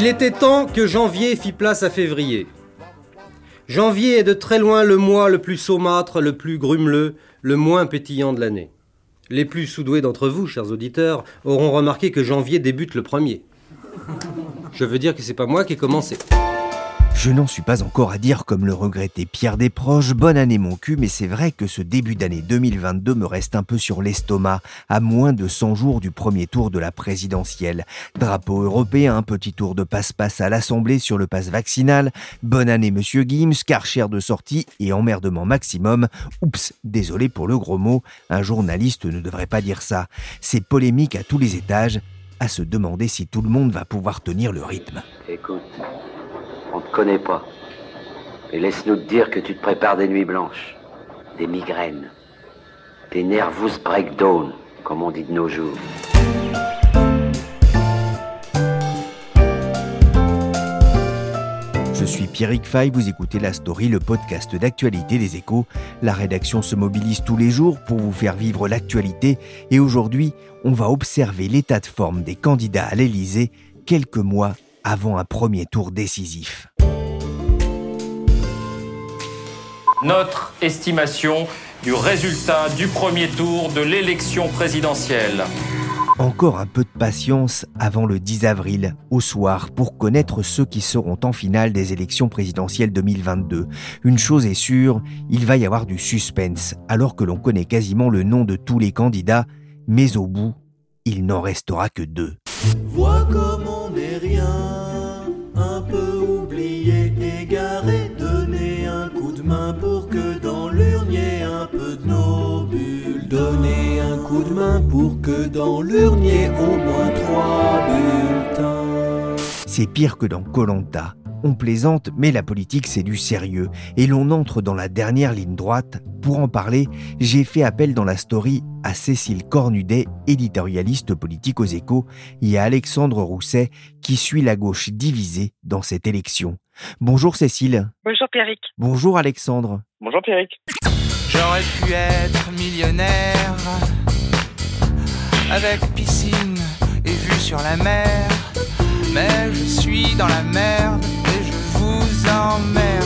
Il était temps que janvier fît place à février. Janvier est de très loin le mois le plus saumâtre, le plus grumeleux, le moins pétillant de l'année. Les plus soudoués d'entre vous, chers auditeurs, auront remarqué que janvier débute le premier. Je veux dire que c'est pas moi qui ai commencé. Je n'en suis pas encore à dire comme le regrettait Pierre Desproges, bonne année mon cul, mais c'est vrai que ce début d'année 2022 me reste un peu sur l'estomac, à moins de 100 jours du premier tour de la présidentielle. Drapeau européen, petit tour de passe-passe à l'Assemblée sur le passe vaccinal, bonne année monsieur Gims, Karcher de sortie et emmerdement maximum. Oups, désolé pour le gros mot, un journaliste ne devrait pas dire ça. C'est polémique à tous les étages, à se demander si tout le monde va pouvoir tenir le rythme. On te connaît pas. Et laisse-nous te dire que tu te prépares des nuits blanches, des migraines, des nervous breakdown, comme on dit de nos jours. Je suis Pierrick Fay, vous écoutez La Story, le podcast d'actualité des échos. La rédaction se mobilise tous les jours pour vous faire vivre l'actualité et aujourd'hui, on va observer l'état de forme des candidats à l'Élysée quelques mois avant un premier tour décisif. Notre estimation du résultat du premier tour de l'élection présidentielle. Encore un peu de patience avant le 10 avril, au soir, pour connaître ceux qui seront en finale des élections présidentielles 2022. Une chose est sûre, il va y avoir du suspense, alors que l'on connaît quasiment le nom de tous les candidats, mais au bout, il n'en restera que deux. Vois comme on n'est rien, que dans ait au moins trois bulletins. C'est pire que dans Colanta. On plaisante, mais la politique c'est du sérieux. Et l'on entre dans la dernière ligne droite. Pour en parler, j'ai fait appel dans la story à Cécile Cornudet, éditorialiste politique aux échos, et à Alexandre Rousset, qui suit la gauche divisée dans cette élection. Bonjour Cécile. Bonjour Pierrick. Bonjour Alexandre. Bonjour Pierrick. J'aurais pu être millionnaire avec piscine et vue sur la mer, mais je suis dans la merde et je vous emmerde.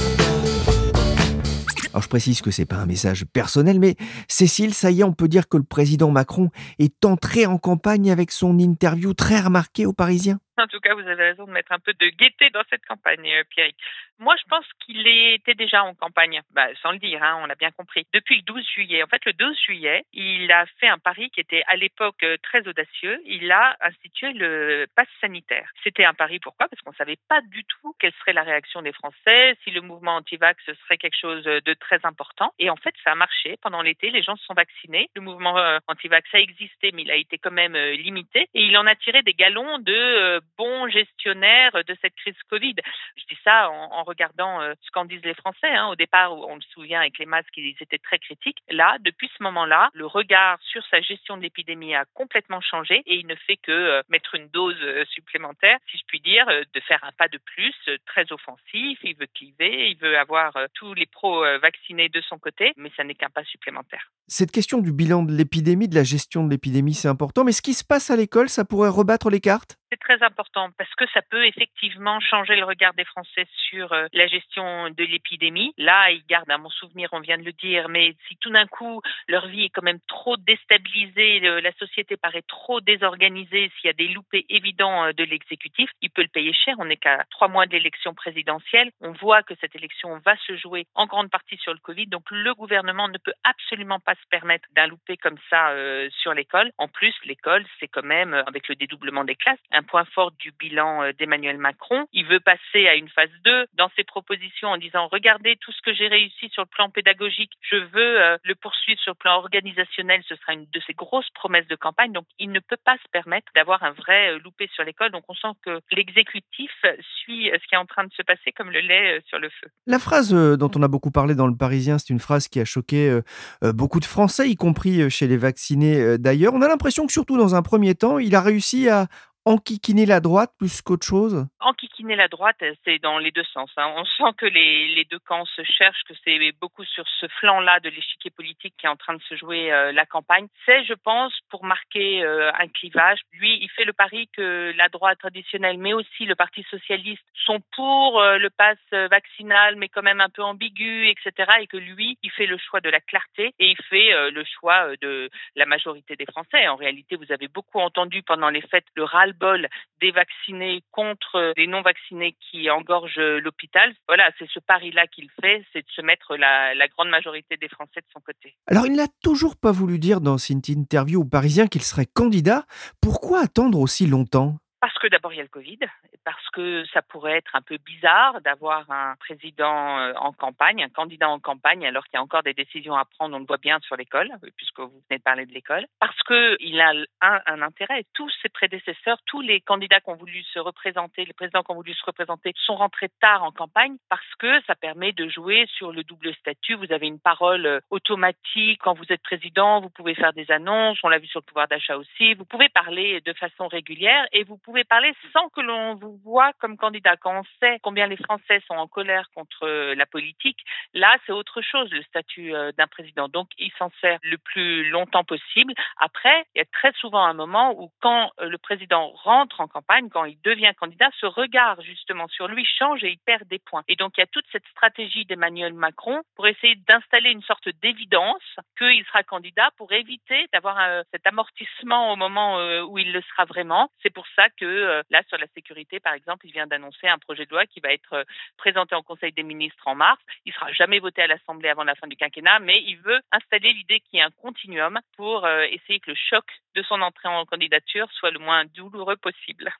Alors je précise que c'est pas un message personnel, mais Cécile, ça y est, on peut dire que le président Macron est entré en campagne avec son interview très remarquée aux Parisiens. En tout cas, vous avez raison de mettre un peu de gaieté dans cette campagne, euh, Pierrick. Moi, je pense qu'il était déjà en campagne, bah, sans le dire, hein, on l'a bien compris. Depuis le 12 juillet. En fait, le 12 juillet, il a fait un pari qui était à l'époque euh, très audacieux. Il a institué le pass sanitaire. C'était un pari, pourquoi? Parce qu'on savait pas du tout quelle serait la réaction des Français, si le mouvement anti-vax serait quelque chose de très important. Et en fait, ça a marché. Pendant l'été, les gens se sont vaccinés. Le mouvement euh, anti-vax a existé, mais il a été quand même euh, limité. Et il en a tiré des galons de bons gestionnaires de cette crise Covid. Je dis ça en, regardant euh, ce qu'en disent les Français. Hein. Au départ, on le souvient avec les masques, ils étaient très critiques. Là, depuis ce moment-là, le regard sur sa gestion de l'épidémie a complètement changé et il ne fait que euh, mettre une dose euh, supplémentaire, si je puis dire, de faire un pas de plus, très offensif. Il veut cliver, il veut avoir tous les pros euh, vaccinés de son côté, mais ça n'est qu'un pas supplémentaire. Cette question du bilan de l'épidémie, de la gestion de l'épidémie, c'est important, mais ce qui se passe à l'école, ça pourrait rebattre les cartes? C'est très important parce que ça peut effectivement changer le regard des Français sur euh, la gestion de l'épidémie. Là, ils gardent à mon souvenir, on vient de le dire, mais si tout d'un coup leur vie est quand même trop déstabilisée, la société paraît trop désorganisée, s'il y a des loupés évidents euh, de l'exécutif, il peut le payer cher. On n'est qu'à trois mois de l'élection présidentielle. On voit que cette élection va se jouer en grande partie sur le Covid, donc le gouvernement ne peut absolument pas se permettre d'un loupé comme ça euh, sur l'école. En plus, l'école, c'est quand même, euh, avec le dédoublement des classes, un point fort du bilan euh, d'Emmanuel Macron. Il veut passer à une phase 2 dans ses propositions en disant regardez tout ce que j'ai réussi sur le plan pédagogique, je veux le poursuivre sur le plan organisationnel, ce sera une de ses grosses promesses de campagne. Donc, il ne peut pas se permettre d'avoir un vrai loupé sur l'école. Donc, on sent que l'exécutif suit ce qui est en train de se passer comme le lait sur le feu. La phrase dont on a beaucoup parlé dans le Parisien, c'est une phrase qui a choqué beaucoup Français, y compris chez les vaccinés d'ailleurs. On a l'impression que surtout dans un premier temps, il a réussi à enquiquiner la droite plus qu'autre chose? Enquiquiner la droite, c'est dans les deux sens. Hein. On sent que les, les, deux camps se cherchent, que c'est beaucoup sur ce flanc-là de l'échiquier politique qui est en train de se jouer euh, la campagne. C'est, je pense, pour marquer euh, un clivage. Lui, il fait le pari que la droite traditionnelle, mais aussi le Parti socialiste, sont pour euh, le pass vaccinal, mais quand même un peu ambigu, etc. Et que lui, il fait le choix de la clarté et il fait le choix de la majorité des Français. En réalité, vous avez beaucoup entendu pendant les fêtes le ras bol des vaccinés contre des non-vaccinés qui engorgent l'hôpital. Voilà, c'est ce pari-là qu'il fait, c'est de se mettre la, la, grande majorité des Français de son côté. Alors, il n'a toujours pas voulu dire dans cette interview au Parisien qu'il serait candidat. Pourquoi attendre aussi longtemps? Parce que d'abord il y a le Covid, parce que ça pourrait être un peu bizarre d'avoir un président euh, en campagne, un candidat en campagne, alors qu'il y a encore des décisions à prendre, on le voit bien sur l'école, puisque vous venez de parler de l'école, parce qu'il a un, un, intérêt. Tous ses prédécesseurs, tous les candidats qui ont voulu se représenter, les présidents qui ont voulu se représenter, sont rentrés tard en campagne, parce que ça permet de jouer sur le double statut. Vous avez une parole euh, automatique quand vous êtes président, vous pouvez faire des annonces, on l'a vu sur le pouvoir d'achat aussi, vous pouvez parler de façon régulière et vous pouvez pouvez parler sans que l'on vous voit comme candidat. Quand on sait combien les Français sont en colère contre euh, la politique, là, c'est autre chose, le statut euh, d'un président. Donc, il s'en sert le plus longtemps possible. Après, il y a très souvent un moment où quand euh, le président rentre en campagne, quand il devient candidat, ce regard justement sur lui change et il perd des points. Et donc, il y a toute cette stratégie d'Emmanuel Macron pour essayer d'installer une sorte d'évidence qu'il sera candidat pour éviter d'avoir cet amortissement au moment où il le sera vraiment. C'est pour ça que euh, là, sur la sécurité, par exemple, il vient d'annoncer un projet de loi qui va être euh, présenté en Conseil des ministres en mars. Il sera jamais voté à l'Assemblée avant la fin du quinquennat, mais il veut installer l'idée qu'il y ait un continuum pour euh, essayer que le choc de son entrée en candidature soit le moins douloureux possible.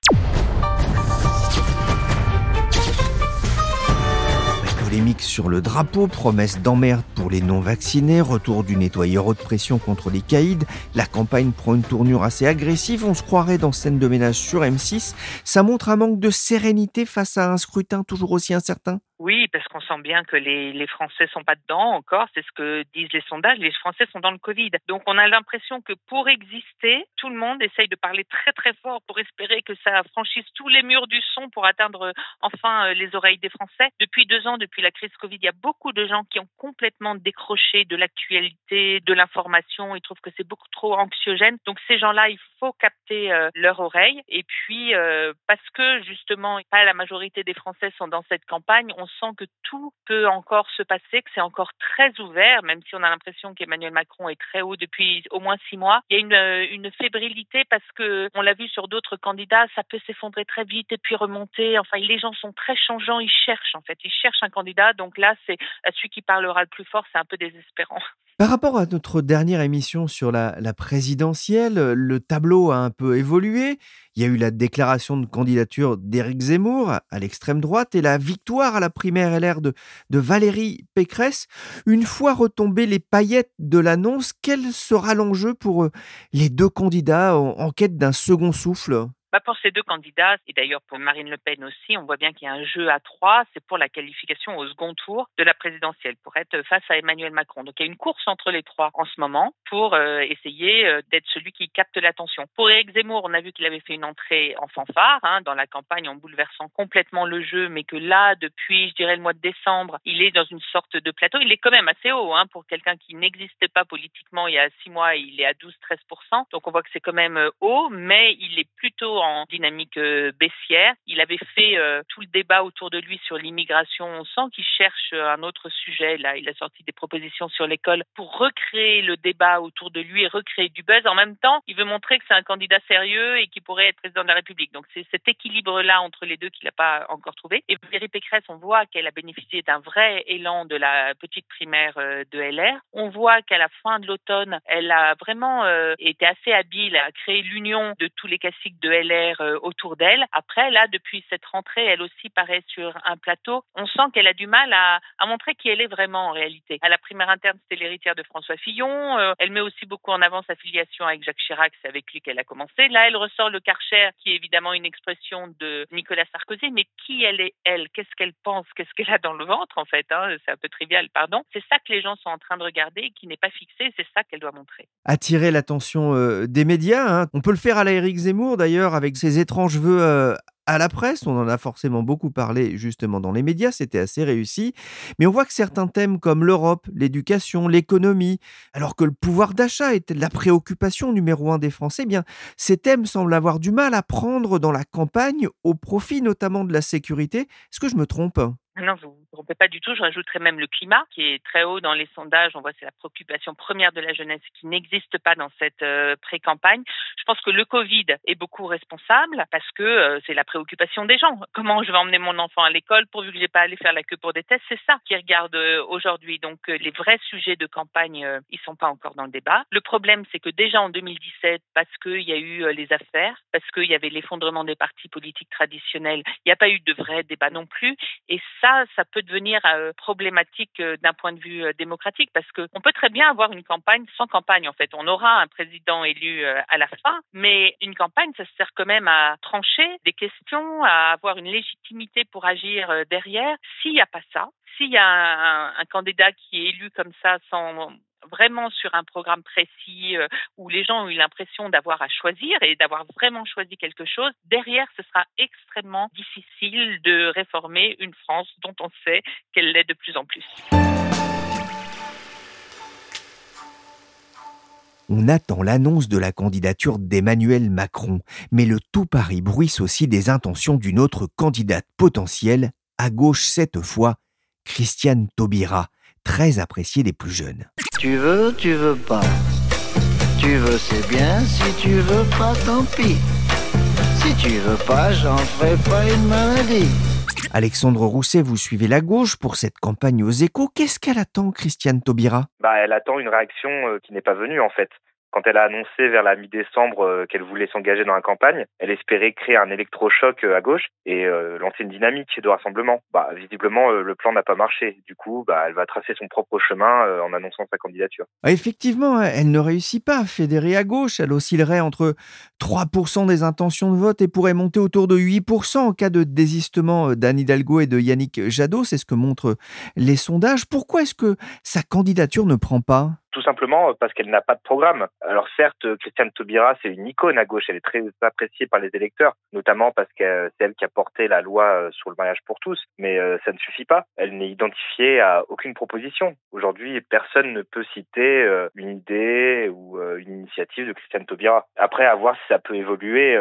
Polémique sur le drapeau, promesse d'emmerde pour les non-vaccinés, retour du nettoyeur haute pression contre les caïds, la campagne prend une tournure assez agressive, on se croirait dans scène de ménage sur M6, ça montre un manque de sérénité face à un scrutin toujours aussi incertain oui, parce qu'on sent bien que les, les Français sont pas dedans encore. C'est ce que disent les sondages. Les Français sont dans le Covid. Donc, on a l'impression que pour exister, tout le monde essaye de parler très très fort pour espérer que ça franchisse tous les murs du son pour atteindre enfin euh, les oreilles des Français. Depuis deux ans, depuis la crise Covid, il y a beaucoup de gens qui ont complètement décroché de l'actualité, de l'information. Ils trouvent que c'est beaucoup trop anxiogène. Donc, ces gens-là, il faut capter euh, leur oreille. Et puis, parce que justement, pas la majorité des Français sont dans cette campagne, on sent que tout peut encore se passer, que c'est encore très ouvert, même si on a l'impression qu'Emmanuel Macron est très haut depuis au moins six mois. Il y a une, euh, fébrilité parce que on l'a vu sur d'autres candidats, ça peut s'effondrer très vite et puis remonter. Enfin, les gens sont très changeants, ils cherchent en fait, ils cherchent un candidat. Donc là, c'est celui qui parlera le plus fort, c'est un peu désespérant. Par rapport à notre dernière émission sur la, présidentielle, le tableau a un peu évolué. Il y a eu la déclaration de candidature d'Éric Zemmour à l'extrême droite et la victoire à la primaire LR de, de Valérie Pécresse. Une fois retombées les paillettes de l'annonce, quel sera l'enjeu pour euh, les deux candidats en quête d'un second souffle? Bah pour ces deux candidats, et d'ailleurs pour Marine Le Pen aussi, on voit bien qu'il y a un jeu à trois, c'est pour la qualification au second tour de la présidentielle, pour être face à Emmanuel Macron. Donc il y a une course entre les trois en ce moment pour euh, essayer euh, d'être celui qui capte l'attention. Pour Éric Zemmour, on a vu qu'il avait fait une entrée en fanfare hein, dans la campagne en bouleversant complètement le jeu, mais que là, depuis, je dirais, le mois de décembre, il est dans une sorte de plateau. Il est quand même assez haut hein, pour quelqu'un qui n'existait pas politiquement il y a six mois, il est à 12-13%. Donc on voit que c'est quand même euh, haut, mais il est plutôt en dynamique baissière. Il avait fait tout le débat autour de lui sur l'immigration. On sent qu'il cherche un autre sujet. Là, il a sorti des propositions sur l'école pour recréer le débat autour de lui et recréer du buzz. En même temps, il veut montrer que c'est un candidat sérieux et qui pourrait être président de la République. Donc c'est cet équilibre-là entre les deux qu'il n'a pas encore trouvé. Et Valérie Pécresse, on voit qu'elle a bénéficié d'un vrai élan de la petite primaire euh, de LR. On voit qu'à la fin de l'automne, elle a vraiment euh, été assez habile à créer l'union de tous les classiques de LR euh, autour d'elle. Après, là, depuis cette rentrée, elle aussi paraît sur un plateau. On sent qu'elle a du mal à, montrer qui elle est vraiment en réalité. À la primaire interne, c'était l'héritière de François Fillon. elle met aussi beaucoup en avant sa filiation avec Jacques Chirac. C'est avec lui qu'elle a commencé. Là, elle ressort le Karcher, qui est évidemment une expression de Nicolas Sarkozy. Mais qui elle est, elle? Qu'est-ce qu'elle pense? Qu'est-ce qu'elle a dans le ventre, en fait hein? C'est un peu trivial, pardon. C'est ça que les gens sont en train de regarder, qui n'est pas fixé. C'est ça qu'elle doit montrer. Attirer l'attention euh, des médias. Hein. On peut le faire à la Éric Zemmour, d'ailleurs, avec ses étranges vœux euh, à la presse, on en a forcément beaucoup parlé justement dans les médias, c'était assez réussi, mais on voit que certains thèmes comme l'Europe, l'éducation, l'économie, alors que le pouvoir d'achat était la préoccupation numéro un des Français, eh bien ces thèmes semblent avoir du mal à prendre dans la campagne au profit notamment de la sécurité. Est-ce que je me trompe? Non, vous ne vous trompez pas du tout. Je rajouterais même le climat, qui est très haut dans les sondages. On voit c'est la préoccupation première de la jeunesse qui n'existe pas dans cette euh, pré-campagne. Je pense que le Covid est beaucoup responsable parce que euh, c'est la préoccupation des gens. Comment je vais emmener mon enfant à l'école pourvu que j'ai pas à aller faire la queue pour des tests? C'est ça qui regarde euh, aujourd'hui. Donc les vrais sujets de campagne, ils sont pas encore dans le débat. Le problème, c'est que déjà en 2017, parce qu'il y a eu les affaires, parce qu'il y avait l'effondrement des partis politiques traditionnels, il n'y a pas eu de vrai débat non plus. Ça, ça peut devenir euh, problématique euh, d'un point de vue euh, démocratique parce qu'on peut très bien avoir une campagne sans campagne. En fait, on aura un président élu à la fin, mais une campagne, ça sert quand même à trancher des questions, à avoir une légitimité pour agir derrière. S'il n'y a pas ça, s'il y a un, un, candidat qui est élu comme ça sans vraiment sur un programme précis euh, où les gens ont eu l'impression d'avoir à choisir et d'avoir vraiment choisi quelque chose, derrière, ce sera extrêmement difficile de réformer une France dont on sait qu'elle l'est de plus en plus. On attend l'annonce de la candidature d'Emmanuel Macron, mais le tout Paris bruisse aussi des intentions d'une autre candidate potentielle, à gauche cette fois, Christiane Taubira, très appréciée des plus jeunes. Tu veux, tu veux pas. Tu veux, c'est bien. Si tu veux pas, tant pis. Si tu veux pas, j'en ferai pas une maladie. Alexandre Rousset, vous suivez la gauche pour cette campagne aux échos. Qu'est-ce qu'elle attend, Christiane Taubira? Bah, Elle attend une réaction euh, qui n'est pas venue, en fait. Quand elle a annoncé vers la mi-décembre euh, qu'elle voulait s'engager dans la campagne, elle espérait créer un électrochoc euh, à gauche et euh, lancer une dynamique de rassemblement. Bah, visiblement, le plan n'a pas marché. Du coup, bah, elle va tracer son propre chemin en annonçant sa candidature. Ah, effectivement, hein, elle ne réussit pas à fédérer à gauche. Elle oscillerait entre 3% des intentions de vote et pourrait monter autour de 8% en cas de désistement d'Anne Hidalgo et de Yannick Jadot. C'est ce que montrent les sondages. Pourquoi est-ce que sa candidature ne prend pas? Tout simplement parce qu'elle n'a pas de programme. Alors certes, Christiane Taubira, c'est une icône à gauche, elle est très appréciée par les électeurs, notamment parce que c'est elle qui a porté la loi euh, sur le mariage pour tous, mais euh, ça ne suffit pas. Elle n'est identifiée à aucune proposition. Aujourd'hui, personne ne peut citer euh, une idée ou une initiative de Christiane Taubira. Après, à voir si ça peut évoluer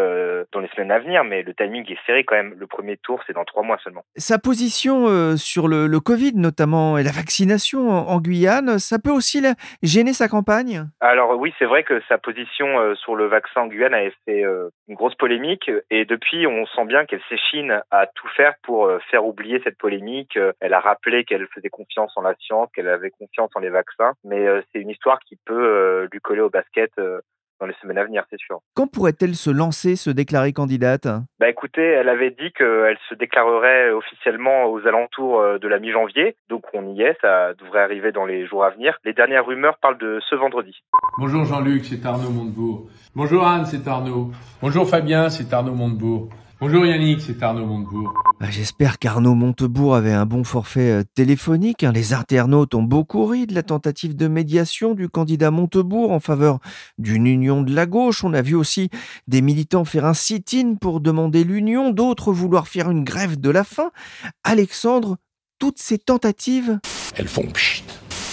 dans les semaines à venir, mais le timing est serré quand même. Le premier tour, c'est dans trois mois seulement. Sa position sur le, Covid, notamment, et la vaccination en, Guyane, ça peut aussi gêner sa campagne? Alors oui, c'est vrai que sa position euh, sur le vaccin Guyane a fait euh, une grosse polémique. Et depuis on sent bien qu'elle s'échine à tout faire pour euh, faire oublier cette polémique. Elle a rappelé qu'elle faisait confiance en la science, qu'elle avait confiance en les vaccins, mais c'est une histoire qui peut lui coller au basket dans les semaines à venir, c'est sûr. Quand pourrait-elle se lancer, se déclarer candidate? Bah écoutez, elle avait dit qu'elle se déclarerait officiellement aux alentours euh, de la mi-janvier, donc on y est, ça devrait arriver dans les jours à venir. Les dernières rumeurs parlent de ce vendredi. Bonjour Jean-Luc, c'est Arnaud Montebourg. Bonjour Anne, c'est Arnaud. Bonjour Fabien, c'est Arnaud Montebourg. Bonjour Yannick, c'est Arnaud Montebourg. Bah, j'espère qu'Arnaud Montebourg avait un bon forfait euh, téléphonique. Hein. Les internautes ont beaucoup ri de la tentative de médiation du candidat Montebourg en faveur d'une union de la gauche. On a vu aussi des militants faire un sit-in pour demander l'union, d'autres vouloir faire une grève de la faim. Alexandre, toutes ces tentatives... Elles font pchit.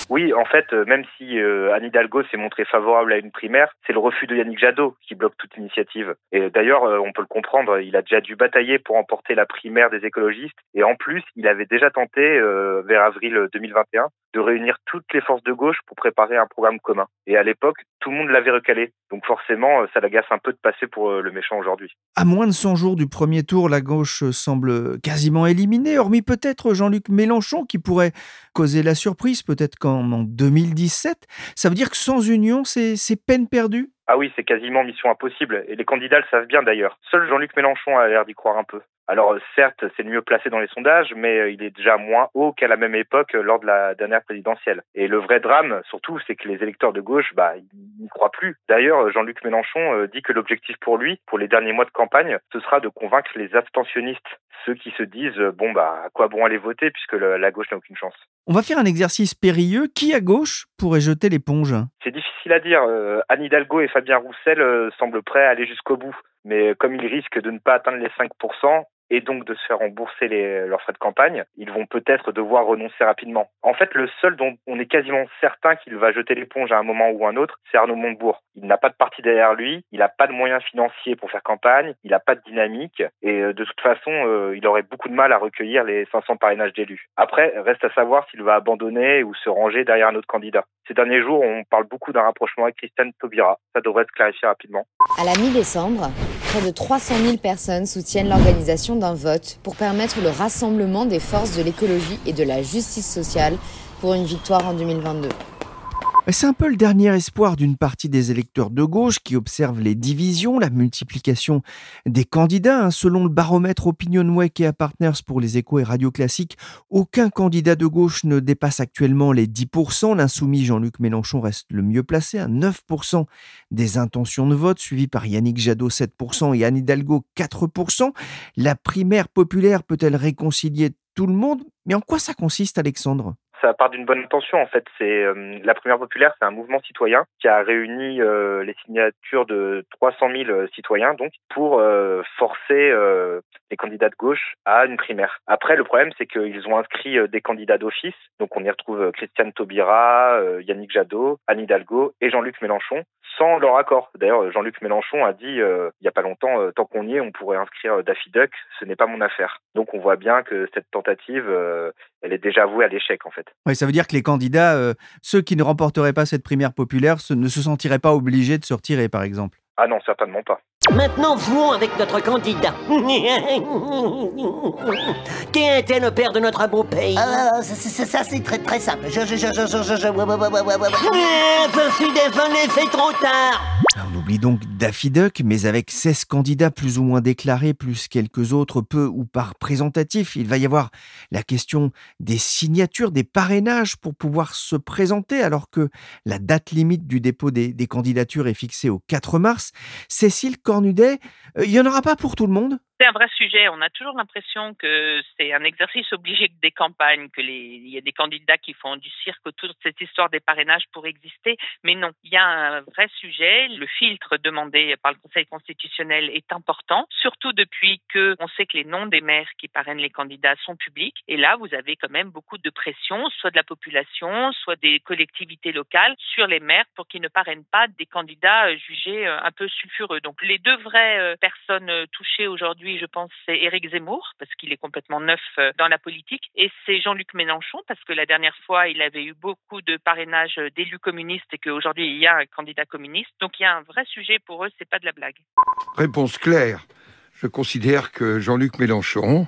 Oui, en fait, euh, même si euh, Anne Hidalgo s'est montrée favorable à une primaire, c'est le refus de Yannick Jadot qui bloque toute initiative. Et d'ailleurs, euh, on peut le comprendre, il a déjà dû batailler pour emporter la primaire des écologistes. Et en plus, il avait déjà tenté, euh, vers avril 2021, de réunir toutes les forces de gauche pour préparer un programme commun. Et à l'époque, tout le monde l'avait recalé. Donc forcément, ça l'agace un peu de passer pour le méchant aujourd'hui. À moins de 100 jours du premier tour, la gauche semble quasiment éliminée, hormis peut-être Jean-Luc Mélenchon qui pourrait causer la surprise, peut-être qu'en en 2017. Ça veut dire que sans union, c'est peine perdue? Ah oui, c'est quasiment mission impossible. Et les candidats le savent bien d'ailleurs. Seul Jean-Luc Mélenchon a l'air d'y croire un peu. Alors certes, c'est le mieux placé dans les sondages, mais euh, il est déjà moins haut qu'à la même époque euh, lors de la dernière présidentielle. Et le vrai drame, surtout, c'est que les électeurs de gauche, bah, ils n'y croient plus. D'ailleurs, Jean-Luc Mélenchon euh, dit que l'objectif pour lui, pour les derniers mois de campagne, ce sera de convaincre les abstentionnistes, ceux qui se disent bon bah à quoi bon aller voter puisque le- la gauche n'a aucune chance. On va faire un exercice périlleux. Qui à gauche pourrait jeter l'éponge? C'est difficile à dire. Euh, Anne Hidalgo et Fabien Roussel euh, semblent prêts à aller jusqu'au bout. Mais comme ils risquent de ne pas atteindre les 5% et donc de se faire rembourser leurs frais de campagne, ils vont peut-être devoir renoncer rapidement. En fait, le seul dont on est quasiment certain qu'il va jeter l'éponge à un moment ou un autre, c'est Arnaud Montebourg. Il n'a pas de parti derrière lui, il n'a pas de moyens financiers pour faire campagne, il n'a pas de dynamique et euh, de toute façon, euh, il aurait beaucoup de mal à recueillir les 500 parrainages d'élus. Après, reste à savoir s'il va abandonner ou se ranger derrière un autre candidat. Ces derniers jours, on parle beaucoup d'un rapprochement avec Christiane Taubira. Ça devrait se clarifier rapidement. À la mi-décembre, près de 300 000 personnes soutiennent l'organisation d'un vote pour permettre le rassemblement des forces de l'écologie et de la justice sociale pour une victoire en 2022. C'est un peu le dernier espoir d'une partie des électeurs de gauche qui observent les divisions, la multiplication des candidats. hein. Selon le baromètre Opinionway et Partners pour les échos et radio classiques, aucun candidat de gauche ne dépasse actuellement les 10%. L'insoumis Jean-Luc Mélenchon reste le mieux placé à 9% des intentions de vote, suivi par Yannick Jadot 7% et Anne Hidalgo 4%. La primaire populaire peut-elle réconcilier tout le monde? Mais en quoi ça consiste, Alexandre? Ça part d'une bonne intention en fait. C'est euh, la première populaire, c'est un mouvement citoyen qui a réuni euh, les signatures de 300 000 euh, citoyens donc pour forcer les candidats de gauche à une primaire. Après, le problème c'est qu'ils ont inscrit euh, des candidats d'office. Donc on y retrouve euh, Christiane Taubira, euh, Yannick Jadot, Anne Hidalgo et Jean-Luc Mélenchon sans leur accord. D'ailleurs, Jean-Luc Mélenchon a dit euh, il y a pas longtemps, euh, tant qu'on y est, on pourrait inscrire Daffy Duck. Ce n'est pas mon affaire. Donc on voit bien que cette tentative, euh, elle est déjà vouée à l'échec en fait. Oui, ça veut dire que les candidats, ceux qui ne remporteraient pas cette primaire populaire, ne se sentiraient pas obligés de se retirer, par exemple. Ah non, certainement pas. Maintenant, jouons avec notre candidat. Qui était le père de notre beau pays Ah, ça, ça, ça, c'est très très simple. Je, je, je, je, je, je, ouais, ouais, ouais. Eh, Je suis désolé, c'est trop tard. On oublie donc Daffy Duck, mais avec 16 candidats plus ou moins déclarés, plus quelques autres peu ou par présentatif, il va y avoir la question des signatures, des parrainages pour pouvoir se présenter, alors que la date limite du dépôt des, des candidatures est fixée au 4 mars. Cécile Cornudet, euh, il n'y en aura pas pour tout le monde C'est un vrai sujet. On a toujours l'impression que c'est un exercice obligé des campagnes, que les, il y a des candidats qui font du cirque autour de cette histoire des parrainages pour exister. Mais non, il y a un vrai sujet. Le filtre demandé par le Conseil constitutionnel est important, surtout depuis que on sait que les noms des maires qui parrainent les candidats sont publics. Et là, vous avez quand même beaucoup de pression, soit de la population, soit des collectivités locales, sur les maires pour qu'ils ne parrainent pas des candidats jugés euh, un peu sulfureux. Donc les deux vraies euh, personnes euh, touchées aujourd'hui, je pense, c'est Éric Zemmour, parce qu'il est complètement neuf euh, dans la politique, et c'est Jean-Luc Mélenchon, parce que la dernière fois, il avait eu beaucoup de parrainages d'élus communistes et qu'aujourd'hui, il y a un candidat communiste. Donc il y a un vrai sujet pour eux, c'est pas de la blague. Réponse claire. Je considère que Jean-Luc Mélenchon,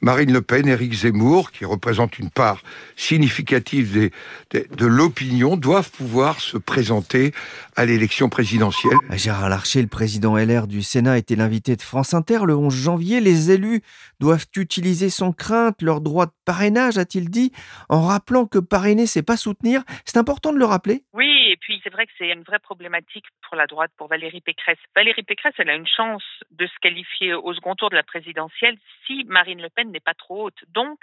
Marine Le Pen, Éric Zemmour, qui représentent une part significative des- des- de l'opinion, doivent pouvoir se présenter à l'élection présidentielle. Gérard Larcher, le président LR du Sénat, était l'invité de France Inter le 11 janvier. Les élus doivent utiliser sans crainte leur droit de parrainage, a-t-il dit, en rappelant que parrainer, c'est pas soutenir. C'est important de le rappeler. Oui, et puis c'est vrai que c'est une vraie problématique pour la droite, pour Valérie Pécresse. Valérie Pécresse, elle a une chance de se qualifier au second tour de la présidentielle si Marine Le Pen n'est pas trop haute. Donc,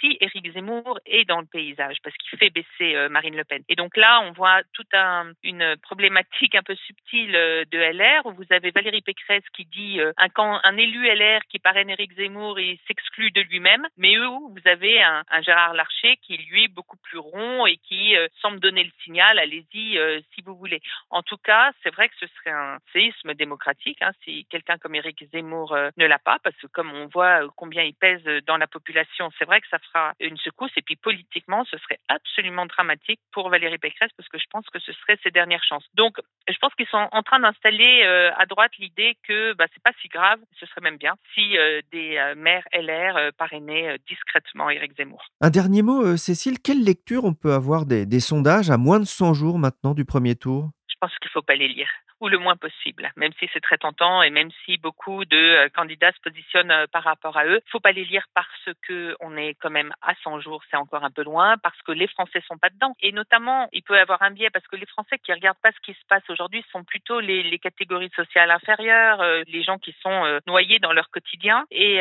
si Éric Zemmour est dans le paysage, parce qu'il fait baisser euh, Marine Le Pen. Et donc là, on voit toute un, une problématique un peu subtile euh, de LR, où vous avez Valérie Pécresse qui dit euh, un, élu LR qui parraine Éric Zemmour, il s'exclut de lui-même. Mais eux, vous avez avez un, Gérard Larcher qui lui est beaucoup plus rond et qui semble donner le signal, allez-y si vous voulez. En tout cas, c'est vrai que ce serait un séisme démocratique hein, si quelqu'un comme Éric Zemmour ne l'a pas, parce que comme on voit combien il pèse dans la population, c'est vrai que ça fera une secousse. Et puis politiquement, ce serait absolument dramatique pour Valérie Pécresse, parce que je pense que ce serait ses dernières chances. Donc, je pense qu'ils sont en train d'installer à droite l'idée que bah, c'est pas si grave, ce serait même bien si des maires LR parrainaient discrètement Éric Zemmour. Un dernier mot, Cécile, quelle lecture on peut avoir des, des sondages à moins de 100 jours maintenant du premier tour? Je pense qu'il ne faut pas les lire ou le moins possible, même si c'est très tentant et même si beaucoup de euh, candidats se positionnent euh, par rapport à eux. Faut pas les lire parce que on est quand même à 100 jours, c'est encore un peu loin, parce que les Français sont pas dedans. Et notamment, il peut y avoir un biais parce que les Français qui regardent pas ce qui se passe aujourd'hui sont plutôt les, catégories sociales inférieures, euh, les gens qui sont noyés dans leur quotidien. Et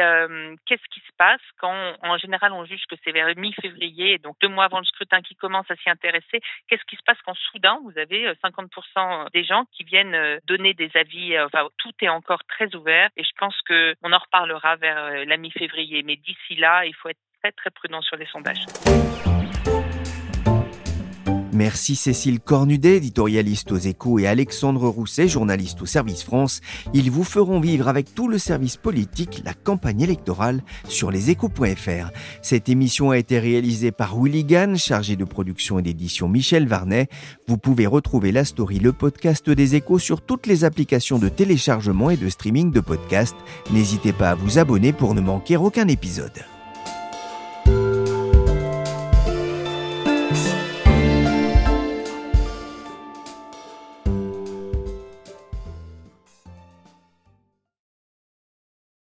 qu'est-ce qui se passe quand, en général, on juge que c'est vers mi-février, donc deux mois avant le scrutin, qui commence à s'y intéresser Qu'est-ce qui se passe quand soudain vous avez 50% des gens qui viennent euh, donner des avis. Euh, enfin, tout est encore très ouvert et je pense que on en reparlera vers euh, la mi-février. Mais d'ici là, il faut être très très prudent sur les sondages. Merci Cécile Cornudet, éditorialiste aux échos, et Alexandre Rousset, journaliste au Service France. Ils vous feront vivre avec tout le service politique la campagne électorale sur leséchos.fr. Cette émission a été réalisée par Willy Gann, chargé de production et d'édition Michel Varnet. Vous pouvez retrouver la story, le podcast des échos sur toutes les applications de téléchargement et de streaming de podcasts. N'hésitez pas à vous abonner pour ne manquer aucun épisode.